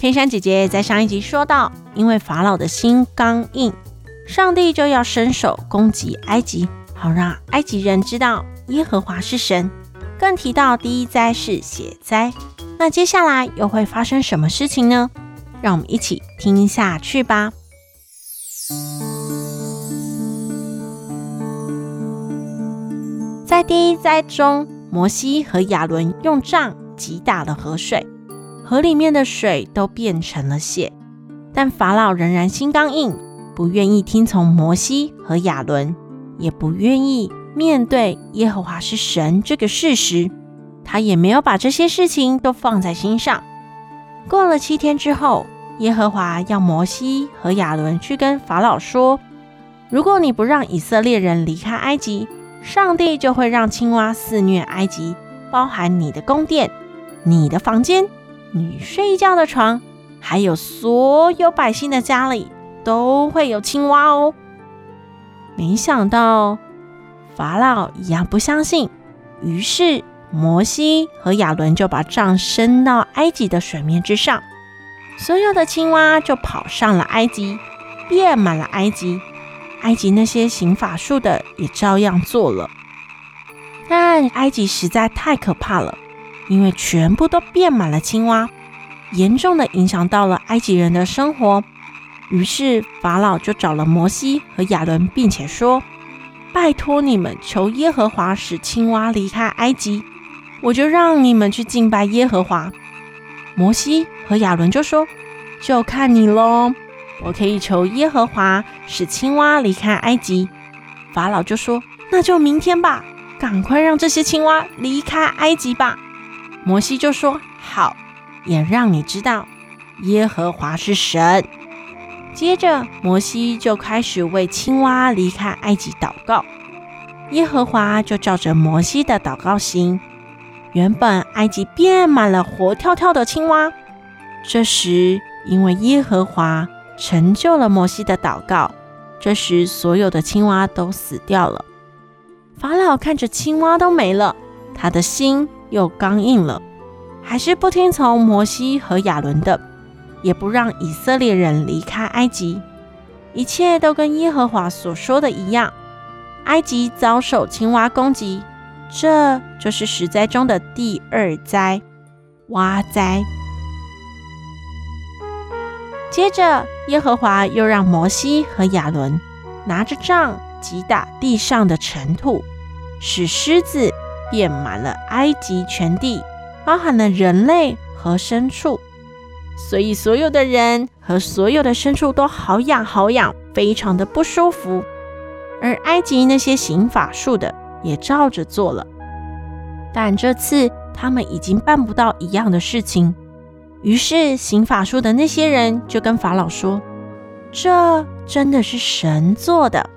天山姐姐在上一集说到，因为法老的心刚硬，上帝就要伸手攻击埃及，好让埃及人知道耶和华是神。更提到第一灾是血灾，那接下来又会发生什么事情呢？让我们一起听下去吧。在第一灾中，摩西和亚伦用杖击打了河水。河里面的水都变成了血，但法老仍然心刚硬，不愿意听从摩西和亚伦，也不愿意面对耶和华是神这个事实。他也没有把这些事情都放在心上。过了七天之后，耶和华要摩西和亚伦去跟法老说：“如果你不让以色列人离开埃及，上帝就会让青蛙肆虐埃及，包含你的宫殿、你的房间。”你睡觉的床，还有所有百姓的家里，都会有青蛙哦。没想到法老一样不相信，于是摩西和亚伦就把杖伸到埃及的水面之上，所有的青蛙就跑上了埃及，遍满了埃及。埃及那些行法术的也照样做了，但埃及实在太可怕了。因为全部都变满了青蛙，严重的影响到了埃及人的生活。于是法老就找了摩西和亚伦，并且说：“拜托你们，求耶和华使青蛙离开埃及，我就让你们去敬拜耶和华。”摩西和亚伦就说：“就看你喽，我可以求耶和华使青蛙离开埃及。”法老就说：“那就明天吧，赶快让这些青蛙离开埃及吧。”摩西就说：“好，也让你知道耶和华是神。”接着，摩西就开始为青蛙离开埃及祷告。耶和华就照着摩西的祷告行。原本埃及变满了活跳跳的青蛙，这时因为耶和华成就了摩西的祷告，这时所有的青蛙都死掉了。法老看着青蛙都没了，他的心。又刚硬了，还是不听从摩西和亚伦的，也不让以色列人离开埃及。一切都跟耶和华所说的一样。埃及遭受青蛙攻击，这就是十灾中的第二灾——蛙灾。接着，耶和华又让摩西和亚伦拿着杖击打地上的尘土，使狮子。遍满了埃及全地，包含了人类和牲畜，所以所有的人和所有的牲畜都好痒好痒，非常的不舒服。而埃及那些行法术的也照着做了，但这次他们已经办不到一样的事情。于是行法术的那些人就跟法老说：“这真的是神做的。”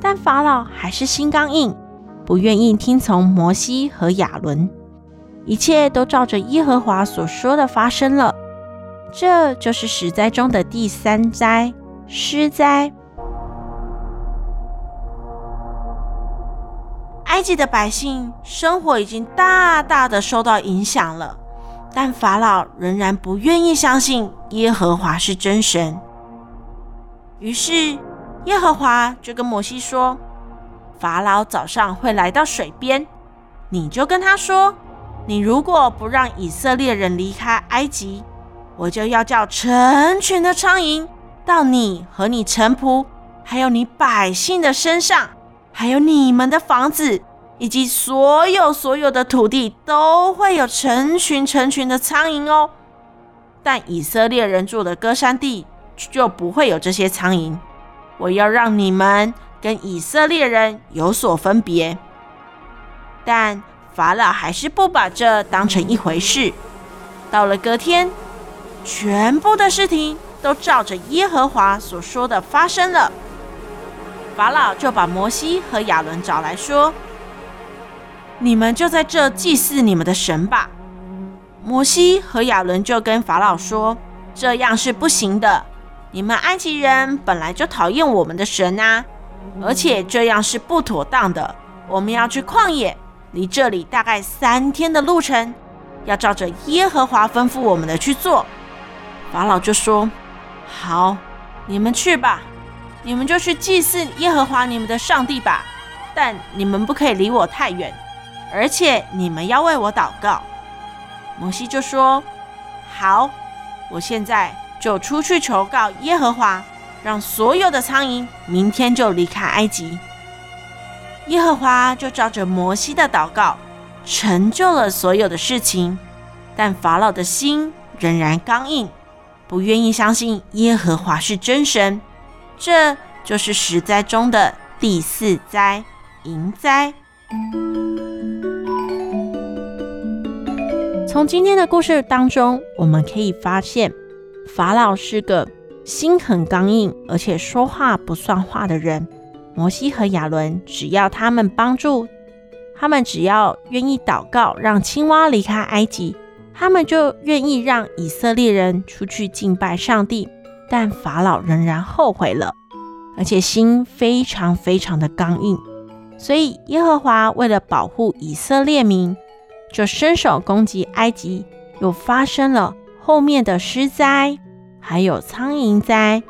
但法老还是心刚硬。不愿意听从摩西和亚伦，一切都照着耶和华所说的发生了。这就是十灾中的第三灾——狮灾。埃及的百姓生活已经大大的受到影响了，但法老仍然不愿意相信耶和华是真神。于是耶和华就跟摩西说。法老早上会来到水边，你就跟他说：“你如果不让以色列人离开埃及，我就要叫成群的苍蝇到你和你臣仆，还有你百姓的身上，还有你们的房子，以及所有所有的土地，都会有成群成群的苍蝇哦。但以色列人住的歌山地就不会有这些苍蝇。我要让你们。”跟以色列人有所分别，但法老还是不把这当成一回事。到了隔天，全部的事情都照着耶和华所说的发生了。法老就把摩西和亚伦找来说：“你们就在这祭祀你们的神吧。”摩西和亚伦就跟法老说：“这样是不行的。你们埃及人本来就讨厌我们的神啊，而且这样是不妥当的。我们要去旷野，离这里大概三天的路程，要照着耶和华吩咐我们的去做。”法老就说：“好，你们去吧。”你们就去祭祀耶和华你们的上帝吧，但你们不可以离我太远，而且你们要为我祷告。摩西就说：“好，我现在就出去求告耶和华，让所有的苍蝇明天就离开埃及。”耶和华就照着摩西的祷告，成就了所有的事情，但法老的心仍然刚硬，不愿意相信耶和华是真神。这就是十灾中的第四灾——蝇灾。从今天的故事当中，我们可以发现，法老是个心很刚硬，而且说话不算话的人。摩西和亚伦只要他们帮助，他们只要愿意祷告，让青蛙离开埃及，他们就愿意让以色列人出去敬拜上帝。但法老仍然后悔了，而且心非常非常的刚硬，所以耶和华为了保护以色列民，就伸手攻击埃及，又发生了后面的失灾，还有苍蝇灾，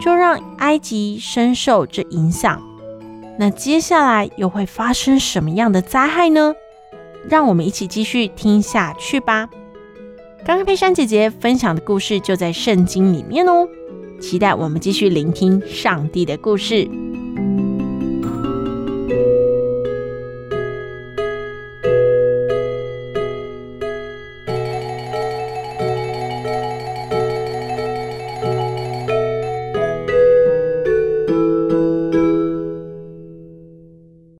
就让埃及深受这影响。那接下来又会发生什么样的灾害呢？让我们一起继续听下去吧。刚刚佩珊姐姐分享的故事就在圣经里面哦。期待我们继续聆听上帝的故事。